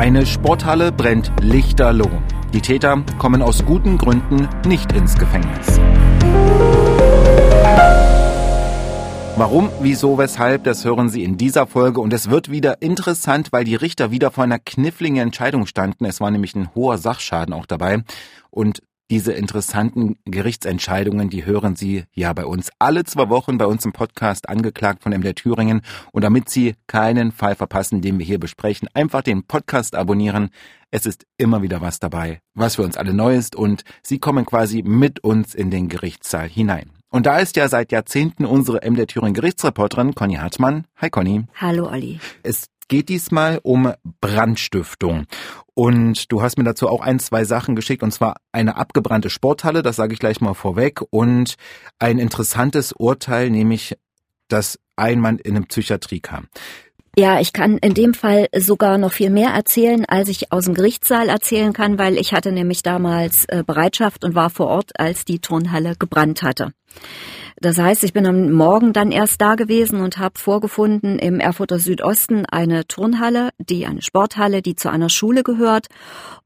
Eine Sporthalle brennt lichterloh. Die Täter kommen aus guten Gründen nicht ins Gefängnis. Warum, wieso, weshalb, das hören Sie in dieser Folge und es wird wieder interessant, weil die Richter wieder vor einer kniffligen Entscheidung standen. Es war nämlich ein hoher Sachschaden auch dabei und diese interessanten Gerichtsentscheidungen, die hören Sie ja bei uns alle zwei Wochen bei uns im Podcast angeklagt von MDR Thüringen. Und damit Sie keinen Fall verpassen, den wir hier besprechen, einfach den Podcast abonnieren. Es ist immer wieder was dabei, was für uns alle neu ist und Sie kommen quasi mit uns in den Gerichtssaal hinein. Und da ist ja seit Jahrzehnten unsere MDR Thüringen Gerichtsreporterin Conny Hartmann. Hi Conny. Hallo Olli. Es geht diesmal um Brandstiftung. Und du hast mir dazu auch ein, zwei Sachen geschickt, und zwar eine abgebrannte Sporthalle, das sage ich gleich mal vorweg, und ein interessantes Urteil, nämlich, dass ein Mann in eine Psychiatrie kam. Ja, ich kann in dem Fall sogar noch viel mehr erzählen, als ich aus dem Gerichtssaal erzählen kann, weil ich hatte nämlich damals äh, Bereitschaft und war vor Ort, als die Turnhalle gebrannt hatte. Das heißt, ich bin am Morgen dann erst da gewesen und habe vorgefunden im Erfurter Südosten eine Turnhalle, die eine Sporthalle, die zu einer Schule gehört,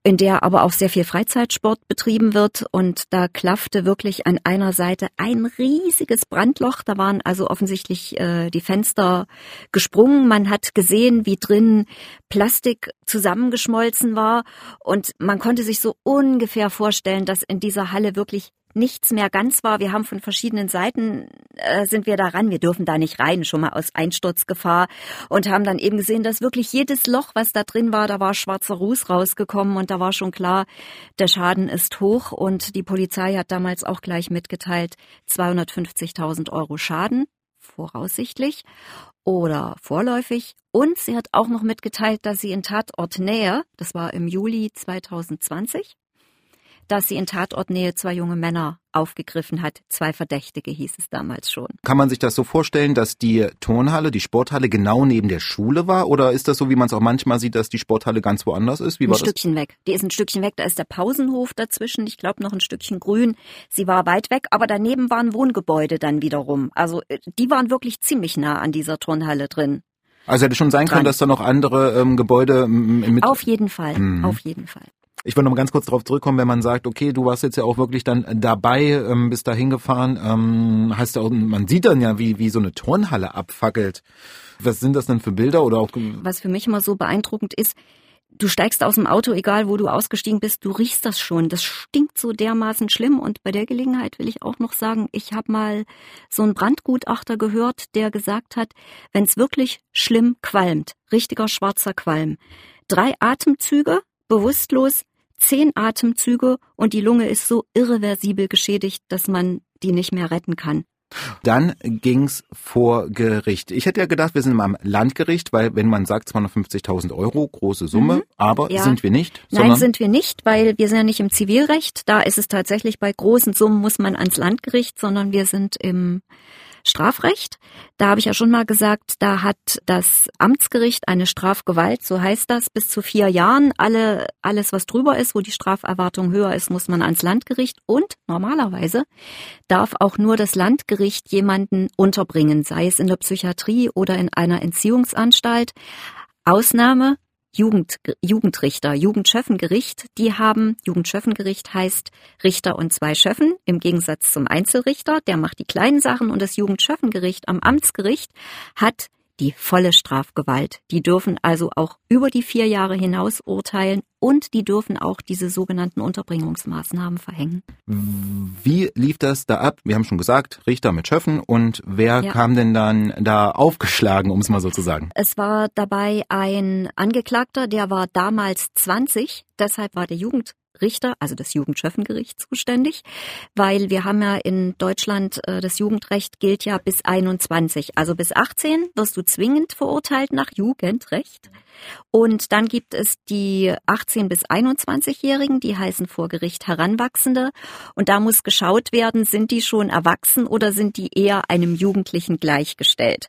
in der aber auch sehr viel Freizeitsport betrieben wird. Und da klaffte wirklich an einer Seite ein riesiges Brandloch. Da waren also offensichtlich äh, die Fenster gesprungen. Man hat gesehen, wie drin Plastik zusammengeschmolzen war. Und man konnte sich so ungefähr vorstellen, dass in dieser Halle wirklich nichts mehr ganz war. Wir haben von verschiedenen Seiten äh, sind wir daran. Wir dürfen da nicht rein, schon mal aus Einsturzgefahr und haben dann eben gesehen, dass wirklich jedes Loch, was da drin war, da war schwarzer Ruß rausgekommen und da war schon klar, der Schaden ist hoch und die Polizei hat damals auch gleich mitgeteilt, 250.000 Euro Schaden voraussichtlich oder vorläufig. Und sie hat auch noch mitgeteilt, dass sie in Tatortnähe, das war im Juli 2020, dass sie in Tatortnähe zwei junge Männer aufgegriffen hat. Zwei Verdächtige hieß es damals schon. Kann man sich das so vorstellen, dass die Turnhalle, die Sporthalle genau neben der Schule war? Oder ist das so, wie man es auch manchmal sieht, dass die Sporthalle ganz woanders ist? Wie war ein Stückchen weg. Die ist ein Stückchen weg. Da ist der Pausenhof dazwischen. Ich glaube noch ein Stückchen grün. Sie war weit weg, aber daneben waren Wohngebäude dann wiederum. Also äh, die waren wirklich ziemlich nah an dieser Turnhalle drin. Also hätte schon sein können, dass da noch andere ähm, Gebäude mit. Auf jeden Fall, mhm. auf jeden Fall. Ich will noch mal ganz kurz darauf zurückkommen, wenn man sagt, okay, du warst jetzt ja auch wirklich dann dabei, ähm, bist da hingefahren, ähm, heißt ja auch, man sieht dann ja, wie, wie so eine Turnhalle abfackelt. Was sind das denn für Bilder oder auch? Was für mich immer so beeindruckend ist, du steigst aus dem Auto, egal wo du ausgestiegen bist, du riechst das schon. Das stinkt so dermaßen schlimm. Und bei der Gelegenheit will ich auch noch sagen, ich habe mal so einen Brandgutachter gehört, der gesagt hat, wenn es wirklich schlimm qualmt, richtiger schwarzer Qualm, drei Atemzüge, bewusstlos, zehn Atemzüge und die Lunge ist so irreversibel geschädigt, dass man die nicht mehr retten kann. Dann ging's vor Gericht. Ich hätte ja gedacht, wir sind am Landgericht, weil wenn man sagt 250.000 Euro, große Summe, mhm. aber ja. sind wir nicht. Nein, sind wir nicht, weil wir sind ja nicht im Zivilrecht. Da ist es tatsächlich bei großen Summen muss man ans Landgericht, sondern wir sind im Strafrecht. Da habe ich ja schon mal gesagt, da hat das Amtsgericht eine Strafgewalt, so heißt das, bis zu vier Jahren. Alle, alles, was drüber ist, wo die Straferwartung höher ist, muss man ans Landgericht. Und normalerweise darf auch nur das Landgericht jemanden unterbringen, sei es in der Psychiatrie oder in einer Entziehungsanstalt. Ausnahme Jugend, Jugendrichter, Jugendschöffengericht, die haben, Jugendschöffengericht heißt Richter und zwei Schöffen im Gegensatz zum Einzelrichter, der macht die kleinen Sachen und das Jugendschöffengericht am Amtsgericht hat die volle Strafgewalt. Die dürfen also auch über die vier Jahre hinaus urteilen und die dürfen auch diese sogenannten Unterbringungsmaßnahmen verhängen. Wie lief das da ab? Wir haben schon gesagt, Richter mit Schöffen und wer ja. kam denn dann da aufgeschlagen, um es mal so zu sagen? Es war dabei ein Angeklagter, der war damals 20, deshalb war der Jugend Richter, also das Jugendschöffengericht zuständig, weil wir haben ja in Deutschland äh, das Jugendrecht gilt ja bis 21, also bis 18 wirst du zwingend verurteilt nach Jugendrecht. Und dann gibt es die 18 bis 21-Jährigen, die heißen vor Gericht Heranwachsende. Und da muss geschaut werden, sind die schon erwachsen oder sind die eher einem Jugendlichen gleichgestellt.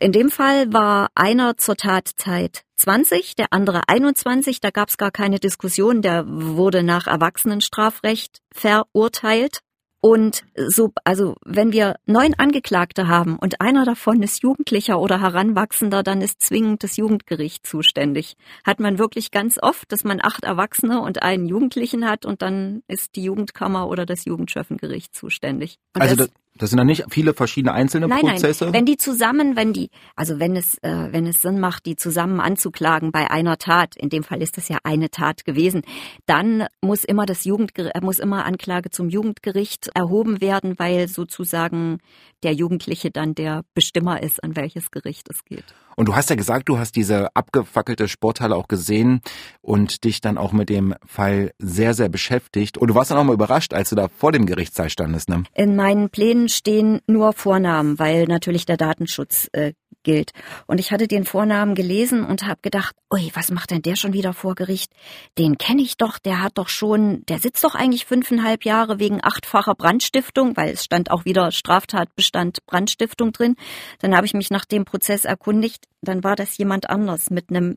In dem Fall war einer zur Tatzeit 20, der andere 21. Da gab es gar keine Diskussion. Der wurde nach Erwachsenenstrafrecht verurteilt. Und so, also wenn wir neun Angeklagte haben und einer davon ist Jugendlicher oder Heranwachsender, dann ist zwingend das Jugendgericht zuständig. Hat man wirklich ganz oft, dass man acht Erwachsene und einen Jugendlichen hat und dann ist die Jugendkammer oder das Jugendschöffengericht zuständig. Und also das, das sind dann nicht viele verschiedene einzelne nein, Prozesse? Nein, wenn die zusammen, wenn die, also wenn es, äh, wenn es Sinn macht, die zusammen anzuklagen bei einer Tat, in dem Fall ist das ja eine Tat gewesen, dann muss immer das Jugendgericht, äh, muss immer Anklage zum Jugendgericht erhoben werden, weil sozusagen der Jugendliche dann der Bestimmer ist, an welches Gericht es geht. Und du hast ja gesagt, du hast diese abgefackelte Sporthalle auch gesehen und dich dann auch mit dem Fall sehr, sehr beschäftigt. Und du warst dann auch mal überrascht, als du da vor dem Gerichtssaal standest, ne? In meinen Plänen stehen nur Vornamen, weil natürlich der Datenschutz äh, gilt. Und ich hatte den Vornamen gelesen und habe gedacht, ui, was macht denn der schon wieder vor Gericht? Den kenne ich doch, der hat doch schon, der sitzt doch eigentlich fünfeinhalb Jahre wegen achtfacher Brandstiftung, weil es stand auch wieder Straftatbestand Brandstiftung drin. Dann habe ich mich nach dem Prozess erkundigt, dann war das jemand anders mit einem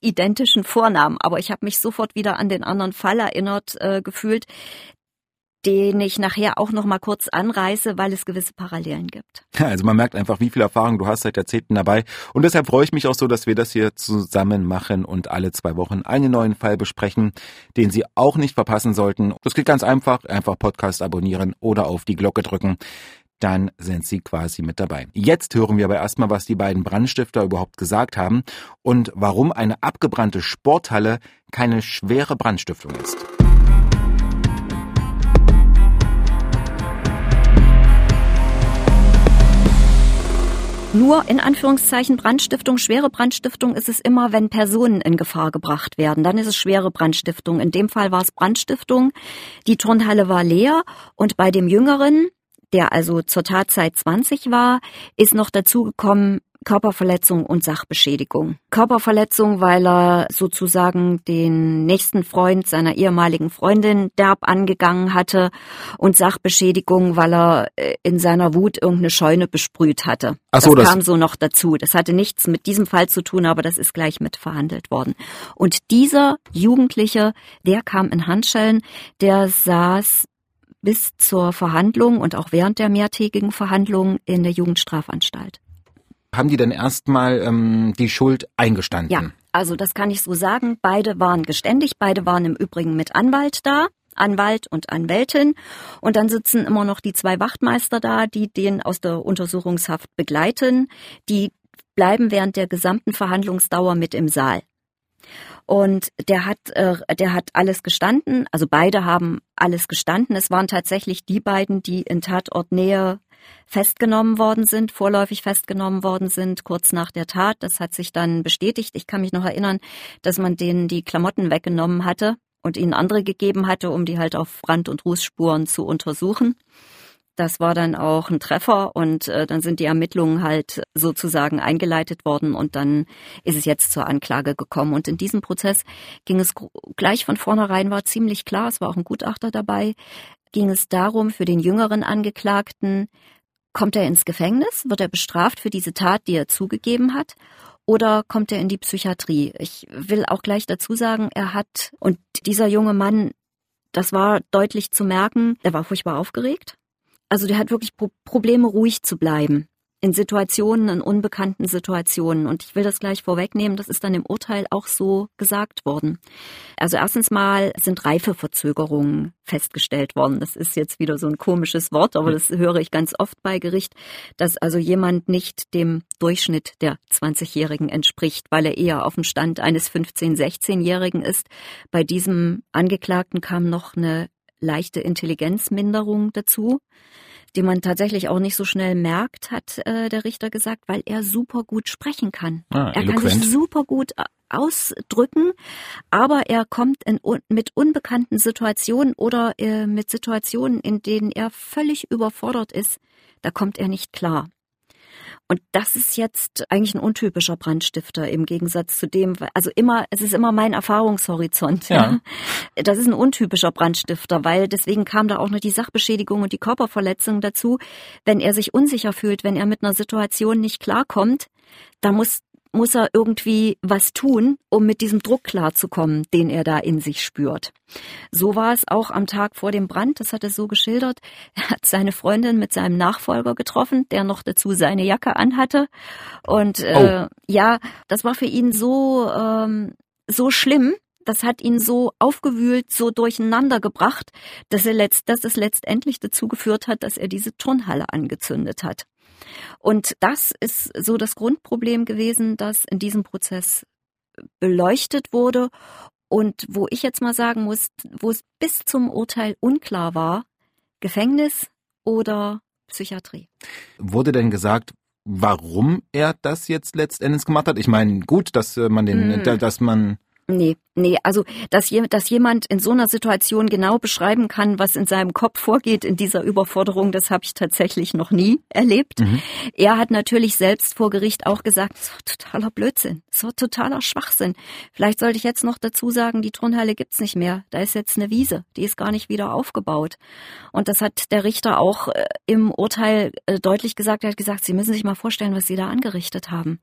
identischen Vornamen, aber ich habe mich sofort wieder an den anderen Fall erinnert äh, gefühlt, den ich nachher auch noch mal kurz anreiße, weil es gewisse Parallelen gibt. Also man merkt einfach, wie viel Erfahrung du hast seit Jahrzehnten dabei. Und deshalb freue ich mich auch so, dass wir das hier zusammen machen und alle zwei Wochen einen neuen Fall besprechen, den Sie auch nicht verpassen sollten. Das geht ganz einfach. Einfach Podcast abonnieren oder auf die Glocke drücken. Dann sind Sie quasi mit dabei. Jetzt hören wir aber erstmal, was die beiden Brandstifter überhaupt gesagt haben und warum eine abgebrannte Sporthalle keine schwere Brandstiftung ist. Nur in Anführungszeichen Brandstiftung, schwere Brandstiftung ist es immer, wenn Personen in Gefahr gebracht werden. Dann ist es schwere Brandstiftung. In dem Fall war es Brandstiftung. Die Turnhalle war leer und bei dem Jüngeren, der also zur Tatzeit 20 war, ist noch dazugekommen, Körperverletzung und Sachbeschädigung. Körperverletzung, weil er sozusagen den nächsten Freund seiner ehemaligen Freundin derb angegangen hatte und Sachbeschädigung, weil er äh, in seiner Wut irgendeine Scheune besprüht hatte. Ach so, das, das kam so noch dazu. Das hatte nichts mit diesem Fall zu tun, aber das ist gleich mit verhandelt worden. Und dieser Jugendliche, der kam in Handschellen, der saß bis zur Verhandlung und auch während der mehrtägigen Verhandlung in der Jugendstrafanstalt haben die denn erstmal ähm, die Schuld eingestanden? Ja, also das kann ich so sagen. Beide waren geständig, beide waren im Übrigen mit Anwalt da. Anwalt und Anwältin. Und dann sitzen immer noch die zwei Wachtmeister da, die den aus der Untersuchungshaft begleiten. Die bleiben während der gesamten Verhandlungsdauer mit im Saal. Und der hat, äh, der hat alles gestanden. Also beide haben alles gestanden. Es waren tatsächlich die beiden, die in Tatortnähe festgenommen worden sind, vorläufig festgenommen worden sind, kurz nach der Tat. Das hat sich dann bestätigt. Ich kann mich noch erinnern, dass man denen die Klamotten weggenommen hatte und ihnen andere gegeben hatte, um die halt auf Brand- und Rußspuren zu untersuchen. Das war dann auch ein Treffer und äh, dann sind die Ermittlungen halt sozusagen eingeleitet worden und dann ist es jetzt zur Anklage gekommen. Und in diesem Prozess ging es gleich von vornherein, war ziemlich klar, es war auch ein Gutachter dabei, ging es darum, für den jüngeren Angeklagten Kommt er ins Gefängnis? Wird er bestraft für diese Tat, die er zugegeben hat? Oder kommt er in die Psychiatrie? Ich will auch gleich dazu sagen, er hat, und dieser junge Mann, das war deutlich zu merken, er war furchtbar aufgeregt. Also der hat wirklich Probleme, ruhig zu bleiben in Situationen, in unbekannten Situationen. Und ich will das gleich vorwegnehmen, das ist dann im Urteil auch so gesagt worden. Also erstens mal sind Reifeverzögerungen festgestellt worden. Das ist jetzt wieder so ein komisches Wort, aber das höre ich ganz oft bei Gericht, dass also jemand nicht dem Durchschnitt der 20-Jährigen entspricht, weil er eher auf dem Stand eines 15-, 16-Jährigen ist. Bei diesem Angeklagten kam noch eine leichte Intelligenzminderung dazu die man tatsächlich auch nicht so schnell merkt, hat äh, der Richter gesagt, weil er super gut sprechen kann. Ah, er kann sich super gut äh, ausdrücken, aber er kommt in, mit unbekannten Situationen oder äh, mit Situationen, in denen er völlig überfordert ist, da kommt er nicht klar. Und das ist jetzt eigentlich ein untypischer Brandstifter im Gegensatz zu dem, also immer, es ist immer mein Erfahrungshorizont. Ja. ja. Das ist ein untypischer Brandstifter, weil deswegen kam da auch noch die Sachbeschädigung und die Körperverletzung dazu. Wenn er sich unsicher fühlt, wenn er mit einer Situation nicht klarkommt, da muss muss er irgendwie was tun, um mit diesem Druck klarzukommen, den er da in sich spürt. So war es auch am Tag vor dem Brand, das hat er so geschildert. Er hat seine Freundin mit seinem Nachfolger getroffen, der noch dazu seine Jacke anhatte. Und äh, oh. ja, das war für ihn so, ähm, so schlimm, das hat ihn so aufgewühlt, so durcheinander gebracht, dass, er letzt, dass es letztendlich dazu geführt hat, dass er diese Turnhalle angezündet hat. Und das ist so das Grundproblem gewesen, das in diesem Prozess beleuchtet wurde und wo ich jetzt mal sagen muss, wo es bis zum Urteil unklar war, Gefängnis oder Psychiatrie. Wurde denn gesagt, warum er das jetzt letztendlich gemacht hat? Ich meine, gut, dass äh, man den, mm. dass man Nee, nee, also dass, je, dass jemand in so einer Situation genau beschreiben kann, was in seinem Kopf vorgeht in dieser Überforderung, das habe ich tatsächlich noch nie erlebt. Mhm. Er hat natürlich selbst vor Gericht auch gesagt, es war totaler Blödsinn, es war totaler Schwachsinn. Vielleicht sollte ich jetzt noch dazu sagen, die Turnhalle gibt's nicht mehr, da ist jetzt eine Wiese, die ist gar nicht wieder aufgebaut. Und das hat der Richter auch äh, im Urteil äh, deutlich gesagt, er hat gesagt, Sie müssen sich mal vorstellen, was Sie da angerichtet haben.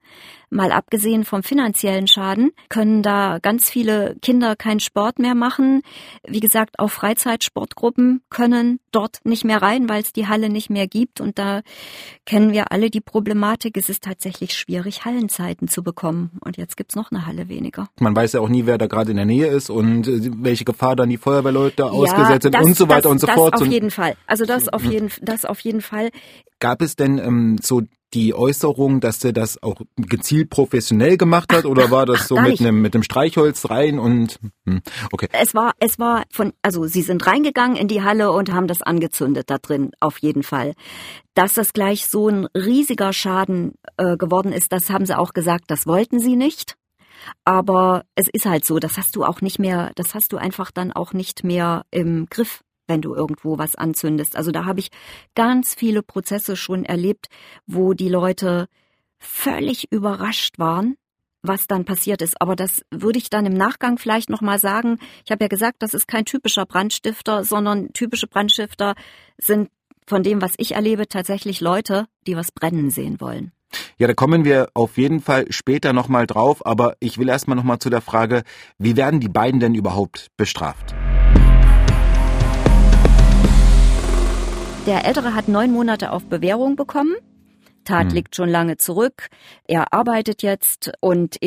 Mal abgesehen vom finanziellen Schaden können da ganz viele Kinder keinen Sport mehr machen. Wie gesagt, auch Freizeitsportgruppen können dort nicht mehr rein, weil es die Halle nicht mehr gibt. Und da kennen wir alle die Problematik. Es ist tatsächlich schwierig, Hallenzeiten zu bekommen. Und jetzt gibt's noch eine Halle weniger. Man weiß ja auch nie, wer da gerade in der Nähe ist und äh, welche Gefahr dann die Feuerwehrleute ja, ausgesetzt sind das, und so weiter das, und so das fort. Das auf jeden Fall. Also das auf jeden, das auf jeden Fall. Gab es denn ähm, so die Äußerung, dass er das auch gezielt professionell gemacht hat oder war das so mit einem mit einem Streichholz rein und hm, okay. Es war es war von also sie sind reingegangen in die Halle und haben das angezündet da drin auf jeden Fall. Dass das gleich so ein riesiger Schaden äh, geworden ist, das haben sie auch gesagt, das wollten sie nicht. Aber es ist halt so, das hast du auch nicht mehr, das hast du einfach dann auch nicht mehr im Griff wenn du irgendwo was anzündest. Also da habe ich ganz viele Prozesse schon erlebt, wo die Leute völlig überrascht waren, was dann passiert ist. Aber das würde ich dann im Nachgang vielleicht nochmal sagen. Ich habe ja gesagt, das ist kein typischer Brandstifter, sondern typische Brandstifter sind von dem, was ich erlebe, tatsächlich Leute, die was brennen sehen wollen. Ja, da kommen wir auf jeden Fall später nochmal drauf, aber ich will erstmal nochmal zu der Frage, wie werden die beiden denn überhaupt bestraft? Der Ältere hat neun Monate auf Bewährung bekommen. Tat hm. liegt schon lange zurück. Er arbeitet jetzt und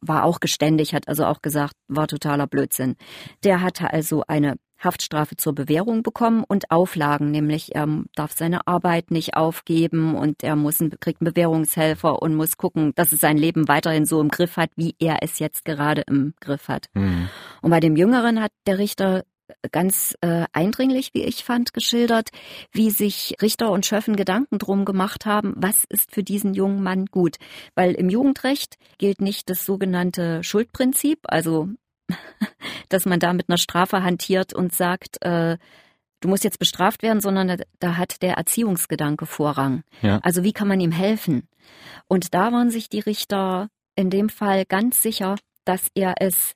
war auch geständig, hat also auch gesagt, war totaler Blödsinn. Der hatte also eine Haftstrafe zur Bewährung bekommen und Auflagen, nämlich er darf seine Arbeit nicht aufgeben und er muss einen, kriegt einen Bewährungshelfer und muss gucken, dass es sein Leben weiterhin so im Griff hat, wie er es jetzt gerade im Griff hat. Mhm. Und bei dem Jüngeren hat der Richter ganz äh, eindringlich, wie ich fand, geschildert, wie sich Richter und Schöffen Gedanken drum gemacht haben, was ist für diesen jungen Mann gut. Weil im Jugendrecht gilt nicht das sogenannte Schuldprinzip, also dass man da mit einer Strafe hantiert und sagt, äh, du musst jetzt bestraft werden, sondern da hat der Erziehungsgedanke Vorrang. Ja. Also wie kann man ihm helfen? Und da waren sich die Richter in dem Fall ganz sicher, dass er es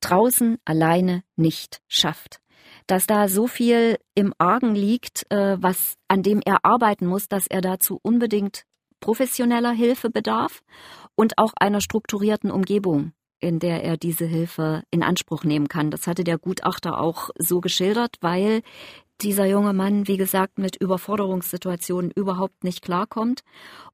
draußen alleine nicht schafft. Dass da so viel im Argen liegt, äh, was an dem er arbeiten muss, dass er dazu unbedingt professioneller Hilfe bedarf und auch einer strukturierten Umgebung, in der er diese Hilfe in Anspruch nehmen kann. Das hatte der Gutachter auch so geschildert, weil dieser junge Mann, wie gesagt, mit Überforderungssituationen überhaupt nicht klarkommt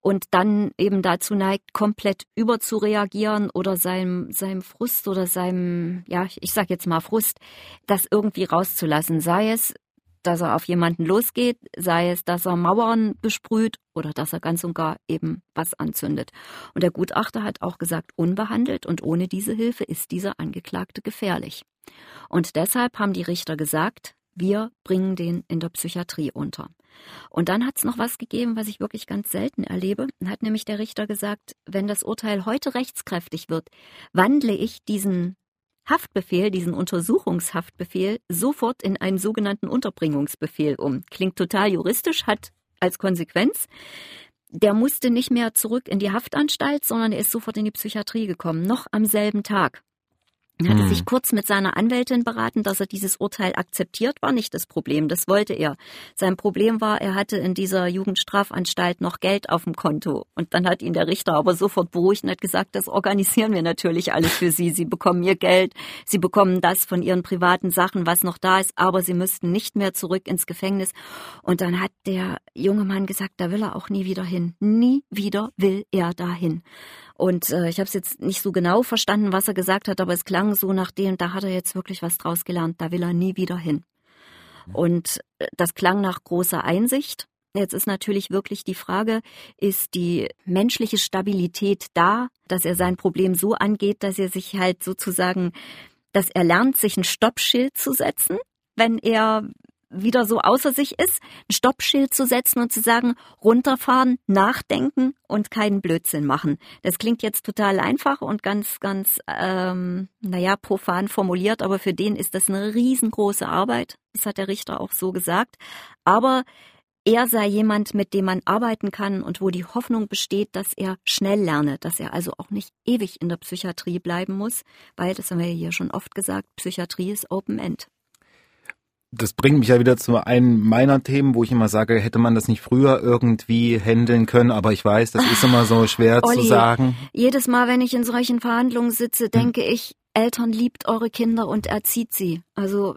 und dann eben dazu neigt, komplett überzureagieren oder seinem, seinem Frust oder seinem, ja, ich sag jetzt mal Frust, das irgendwie rauszulassen. Sei es, dass er auf jemanden losgeht, sei es, dass er Mauern besprüht oder dass er ganz und gar eben was anzündet. Und der Gutachter hat auch gesagt, unbehandelt und ohne diese Hilfe ist dieser Angeklagte gefährlich. Und deshalb haben die Richter gesagt, wir bringen den in der Psychiatrie unter. Und dann hat es noch was gegeben, was ich wirklich ganz selten erlebe. Hat nämlich der Richter gesagt, wenn das Urteil heute rechtskräftig wird, wandle ich diesen Haftbefehl, diesen Untersuchungshaftbefehl, sofort in einen sogenannten Unterbringungsbefehl um. Klingt total juristisch, hat als Konsequenz, der musste nicht mehr zurück in die Haftanstalt, sondern er ist sofort in die Psychiatrie gekommen, noch am selben Tag. Er hatte hm. sich kurz mit seiner Anwältin beraten, dass er dieses Urteil akzeptiert, war nicht das Problem. Das wollte er. Sein Problem war, er hatte in dieser Jugendstrafanstalt noch Geld auf dem Konto. Und dann hat ihn der Richter aber sofort beruhigt und hat gesagt, das organisieren wir natürlich alles für Sie. Sie bekommen Ihr Geld, Sie bekommen das von Ihren privaten Sachen, was noch da ist, aber Sie müssten nicht mehr zurück ins Gefängnis. Und dann hat der junge Mann gesagt, da will er auch nie wieder hin. Nie wieder will er dahin. Und äh, ich habe es jetzt nicht so genau verstanden, was er gesagt hat, aber es klang so nach dem, da hat er jetzt wirklich was draus gelernt, da will er nie wieder hin. Und äh, das klang nach großer Einsicht. Jetzt ist natürlich wirklich die Frage, ist die menschliche Stabilität da, dass er sein Problem so angeht, dass er sich halt sozusagen, dass er lernt, sich ein Stoppschild zu setzen, wenn er wieder so außer sich ist, ein Stoppschild zu setzen und zu sagen, runterfahren, nachdenken und keinen Blödsinn machen. Das klingt jetzt total einfach und ganz, ganz, ähm, naja, profan formuliert, aber für den ist das eine riesengroße Arbeit. Das hat der Richter auch so gesagt. Aber er sei jemand, mit dem man arbeiten kann und wo die Hoffnung besteht, dass er schnell lerne, dass er also auch nicht ewig in der Psychiatrie bleiben muss, weil, das haben wir ja hier schon oft gesagt, Psychiatrie ist Open End das bringt mich ja wieder zu einem meiner Themen, wo ich immer sage, hätte man das nicht früher irgendwie handeln können, aber ich weiß, das ist immer so schwer Olli, zu sagen. Jedes Mal, wenn ich in solchen Verhandlungen sitze, hm. denke hm. ich, Eltern liebt eure Kinder und erzieht sie. Also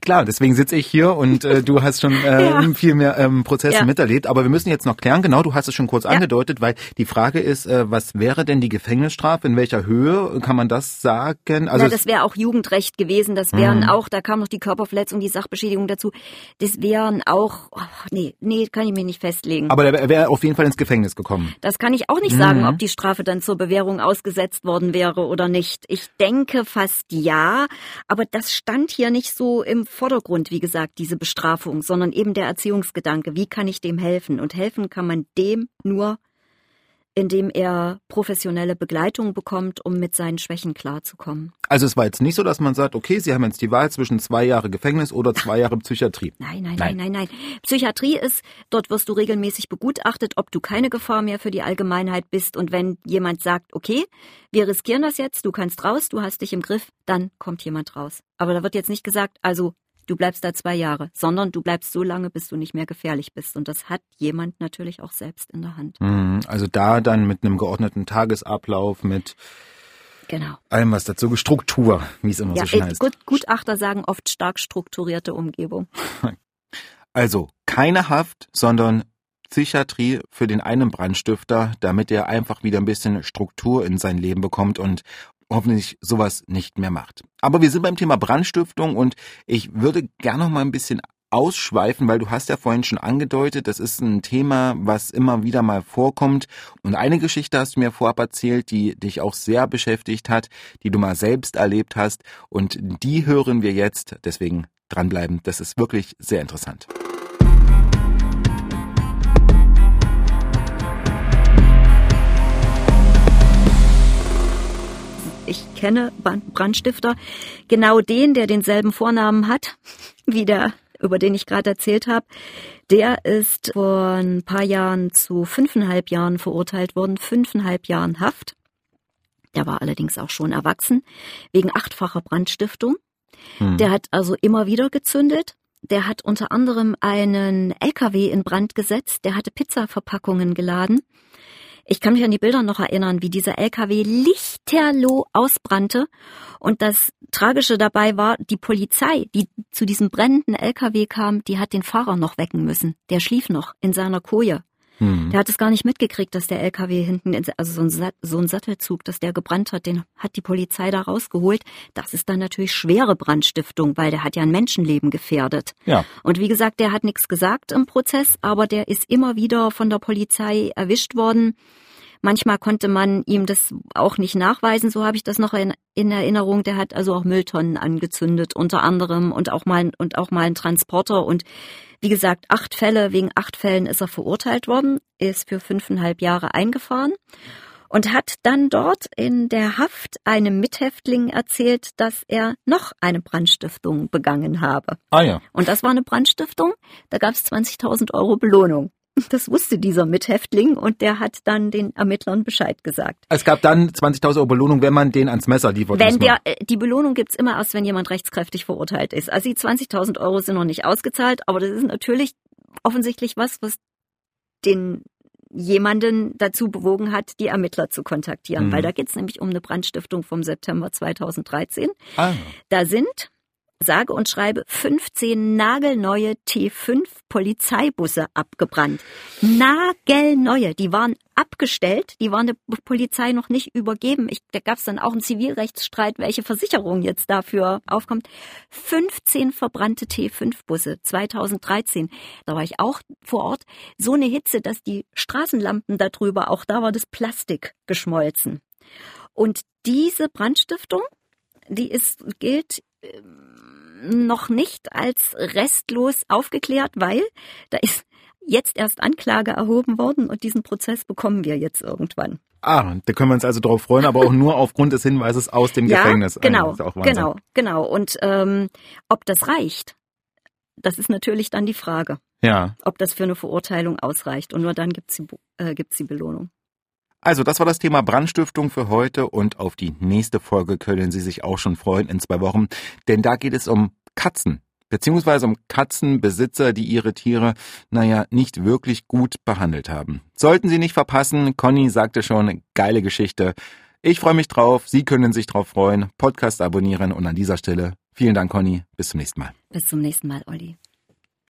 Klar, deswegen sitze ich hier und äh, du hast schon äh, ja. viel mehr ähm, Prozesse ja. miterlebt. Aber wir müssen jetzt noch klären, genau, du hast es schon kurz ja. angedeutet, weil die Frage ist, äh, was wäre denn die Gefängnisstrafe? In welcher Höhe kann man das sagen? Also Na, das wäre auch Jugendrecht gewesen. Das wären mhm. auch, da kam noch die Körperverletzung, die Sachbeschädigung dazu. Das wären auch, oh, nee, nee, kann ich mir nicht festlegen. Aber der wäre auf jeden Fall ins Gefängnis gekommen. Das kann ich auch nicht mhm. sagen, ob die Strafe dann zur Bewährung ausgesetzt worden wäre oder nicht. Ich denke fast ja, aber das stand hier nicht so im Vordergrund, wie gesagt, diese Bestrafung, sondern eben der Erziehungsgedanke. Wie kann ich dem helfen? Und helfen kann man dem nur, indem er professionelle Begleitung bekommt, um mit seinen Schwächen klarzukommen. Also es war jetzt nicht so, dass man sagt, okay, Sie haben jetzt die Wahl zwischen zwei Jahre Gefängnis oder zwei Jahre Psychiatrie. Nein, nein, nein, nein, nein, nein. Psychiatrie ist, dort wirst du regelmäßig begutachtet, ob du keine Gefahr mehr für die Allgemeinheit bist. Und wenn jemand sagt, okay, wir riskieren das jetzt, du kannst raus, du hast dich im Griff, dann kommt jemand raus. Aber da wird jetzt nicht gesagt, also du bleibst da zwei Jahre, sondern du bleibst so lange, bis du nicht mehr gefährlich bist. Und das hat jemand natürlich auch selbst in der Hand. Mhm, also da dann mit einem geordneten Tagesablauf, mit Genau. Allem, was dazu Struktur, wie es immer ja, so schön heißt. Gut, Gutachter sagen oft stark strukturierte Umgebung. Also keine Haft, sondern Psychiatrie für den einen Brandstifter, damit er einfach wieder ein bisschen Struktur in sein Leben bekommt und hoffentlich sowas nicht mehr macht. Aber wir sind beim Thema Brandstiftung und ich würde gerne noch mal ein bisschen ausschweifen, weil du hast ja vorhin schon angedeutet, das ist ein Thema, was immer wieder mal vorkommt. Und eine Geschichte hast du mir vorab erzählt, die dich auch sehr beschäftigt hat, die du mal selbst erlebt hast. Und die hören wir jetzt. Deswegen dranbleiben. Das ist wirklich sehr interessant. Ich kenne Brandstifter, genau den, der denselben Vornamen hat wie der, über den ich gerade erzählt habe. Der ist vor ein paar Jahren zu fünfeinhalb Jahren verurteilt worden, fünfeinhalb Jahren Haft. Der war allerdings auch schon erwachsen, wegen achtfacher Brandstiftung. Hm. Der hat also immer wieder gezündet. Der hat unter anderem einen LKW in Brand gesetzt. Der hatte Pizzaverpackungen geladen. Ich kann mich an die Bilder noch erinnern, wie dieser LKW lichterloh ausbrannte. Und das Tragische dabei war, die Polizei, die zu diesem brennenden LKW kam, die hat den Fahrer noch wecken müssen. Der schlief noch in seiner Koje. Hm. Der hat es gar nicht mitgekriegt, dass der LKW hinten, also so ein, so ein Sattelzug, dass der gebrannt hat, den hat die Polizei da rausgeholt. Das ist dann natürlich schwere Brandstiftung, weil der hat ja ein Menschenleben gefährdet. Ja. Und wie gesagt, der hat nichts gesagt im Prozess, aber der ist immer wieder von der Polizei erwischt worden. Manchmal konnte man ihm das auch nicht nachweisen, so habe ich das noch in, in, Erinnerung. Der hat also auch Mülltonnen angezündet, unter anderem und auch mal und auch mal einen Transporter und wie gesagt, acht Fälle, wegen acht Fällen ist er verurteilt worden, ist für fünfeinhalb Jahre eingefahren und hat dann dort in der Haft einem Mithäftling erzählt, dass er noch eine Brandstiftung begangen habe. Ah ja. Und das war eine Brandstiftung, da gab es 20.000 Euro Belohnung. Das wusste dieser Mithäftling und der hat dann den Ermittlern Bescheid gesagt. Es gab dann 20.000 Euro Belohnung, wenn man den ans Messer liefert. Wenn der, äh, die Belohnung gibt's immer erst, wenn jemand rechtskräftig verurteilt ist. Also die 20.000 Euro sind noch nicht ausgezahlt, aber das ist natürlich offensichtlich was, was den jemanden dazu bewogen hat, die Ermittler zu kontaktieren, mhm. weil da geht's nämlich um eine Brandstiftung vom September 2013. Ah. Da sind sage und schreibe 15 nagelneue T5 Polizeibusse abgebrannt. Nagelneue, die waren abgestellt, die waren der Polizei noch nicht übergeben. Ich, da gab es dann auch einen Zivilrechtsstreit, welche Versicherung jetzt dafür aufkommt. 15 verbrannte T5-Busse 2013. Da war ich auch vor Ort. So eine Hitze, dass die Straßenlampen darüber, auch da war das Plastik geschmolzen. Und diese Brandstiftung, die ist, gilt noch nicht als restlos aufgeklärt, weil da ist jetzt erst Anklage erhoben worden und diesen Prozess bekommen wir jetzt irgendwann. Ah, da können wir uns also darauf freuen, aber auch nur aufgrund des Hinweises aus dem ja, Gefängnis. Genau, genau, genau. Und ähm, ob das reicht, das ist natürlich dann die Frage. Ja. Ob das für eine Verurteilung ausreicht. Und nur dann gibt's die, äh, gibt's die Belohnung. Also, das war das Thema Brandstiftung für heute und auf die nächste Folge können Sie sich auch schon freuen in zwei Wochen, denn da geht es um Katzen beziehungsweise um Katzenbesitzer, die ihre Tiere, naja, nicht wirklich gut behandelt haben. Sollten Sie nicht verpassen, Conny sagte schon, geile Geschichte. Ich freue mich drauf, Sie können sich drauf freuen, Podcast abonnieren und an dieser Stelle vielen Dank, Conny, bis zum nächsten Mal. Bis zum nächsten Mal, Olli.